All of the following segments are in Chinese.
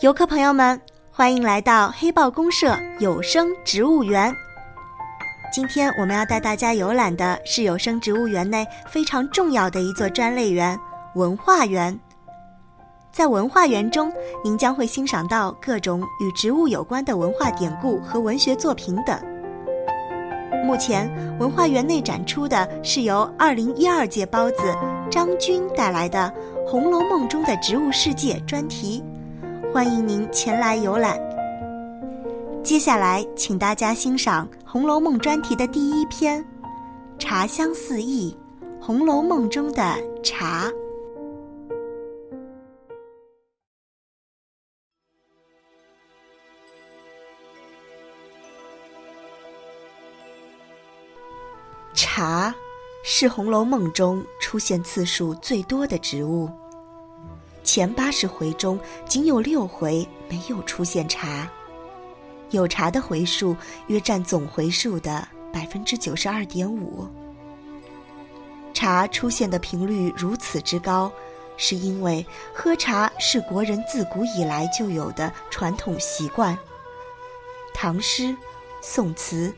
游客朋友们，欢迎来到黑豹公社有声植物园。今天我们要带大家游览的是有声植物园内非常重要的一座专类园——文化园。在文化园中，您将会欣赏到各种与植物有关的文化典故和文学作品等。目前，文化园内展出的是由2012届包子张军带来的《红楼梦中的植物世界》专题。欢迎您前来游览。接下来，请大家欣赏《红楼梦》专题的第一篇《茶香四溢》，《红楼梦》中的茶。茶是《红楼梦》中出现次数最多的植物。前八十回中，仅有六回没有出现茶。有茶的回数约占总回数的百分之九十二点五。茶出现的频率如此之高，是因为喝茶是国人自古以来就有的传统习惯。唐诗、宋词、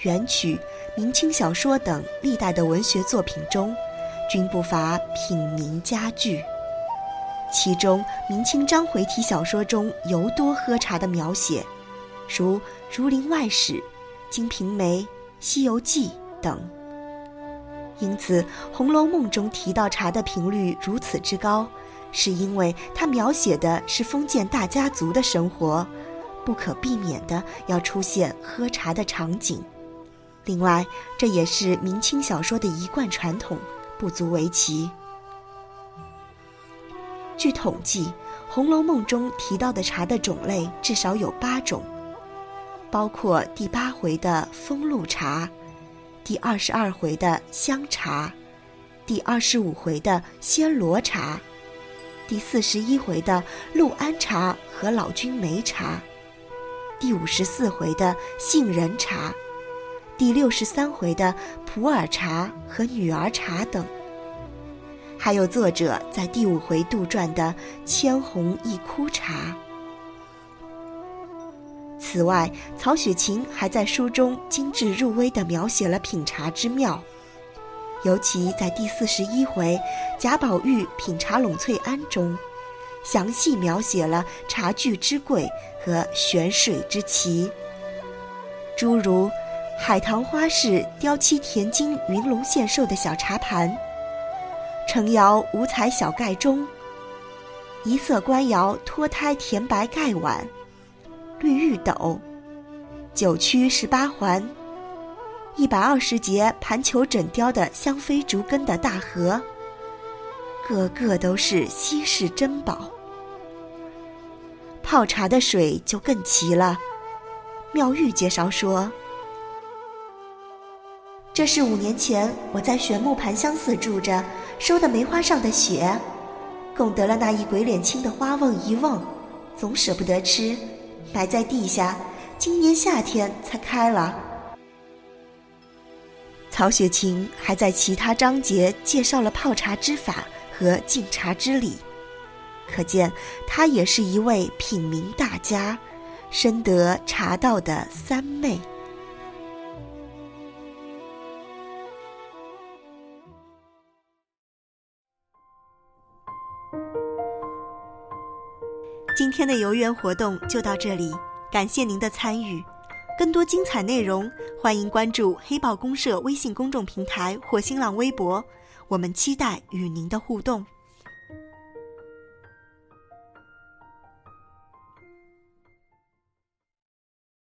元曲、明清小说等历代的文学作品中，均不乏品茗佳句。其中，明清章回体小说中尤多喝茶的描写，如《儒林外史》《金瓶梅》《西游记》等。因此，《红楼梦》中提到茶的频率如此之高，是因为它描写的是封建大家族的生活，不可避免的要出现喝茶的场景。另外，这也是明清小说的一贯传统，不足为奇。据统计，《红楼梦》中提到的茶的种类至少有八种，包括第八回的风露茶，第二十二回的香茶，第二十五回的暹罗茶，第四十一回的陆安茶和老君梅茶，第五十四回的杏仁茶，第六十三回的普洱茶和女儿茶等。还有作者在第五回杜撰的千红一枯茶。此外，曹雪芹还在书中精致入微地描写了品茶之妙，尤其在第四十一回贾宝玉品茶栊翠庵中，详细描写了茶具之贵和选水之奇，诸如海棠花式雕漆田金云龙献寿的小茶盘。城窑五彩小盖钟，一色官窑脱胎甜白盖碗，绿玉斗，九曲十八环，一百二十节盘球枕雕的香妃竹根的大盒，个个都是稀世珍宝。泡茶的水就更奇了。妙玉介绍说，这是五年前我在玄木盘香寺住着。收的梅花上的雪，供得了那一鬼脸青的花瓮一瓮，总舍不得吃，埋在地下，今年夏天才开了。曹雪芹还在其他章节介绍了泡茶之法和敬茶之礼，可见他也是一位品茗大家，深得茶道的三昧。今天的游园活动就到这里，感谢您的参与。更多精彩内容，欢迎关注黑豹公社微信公众平台或新浪微博，我们期待与您的互动。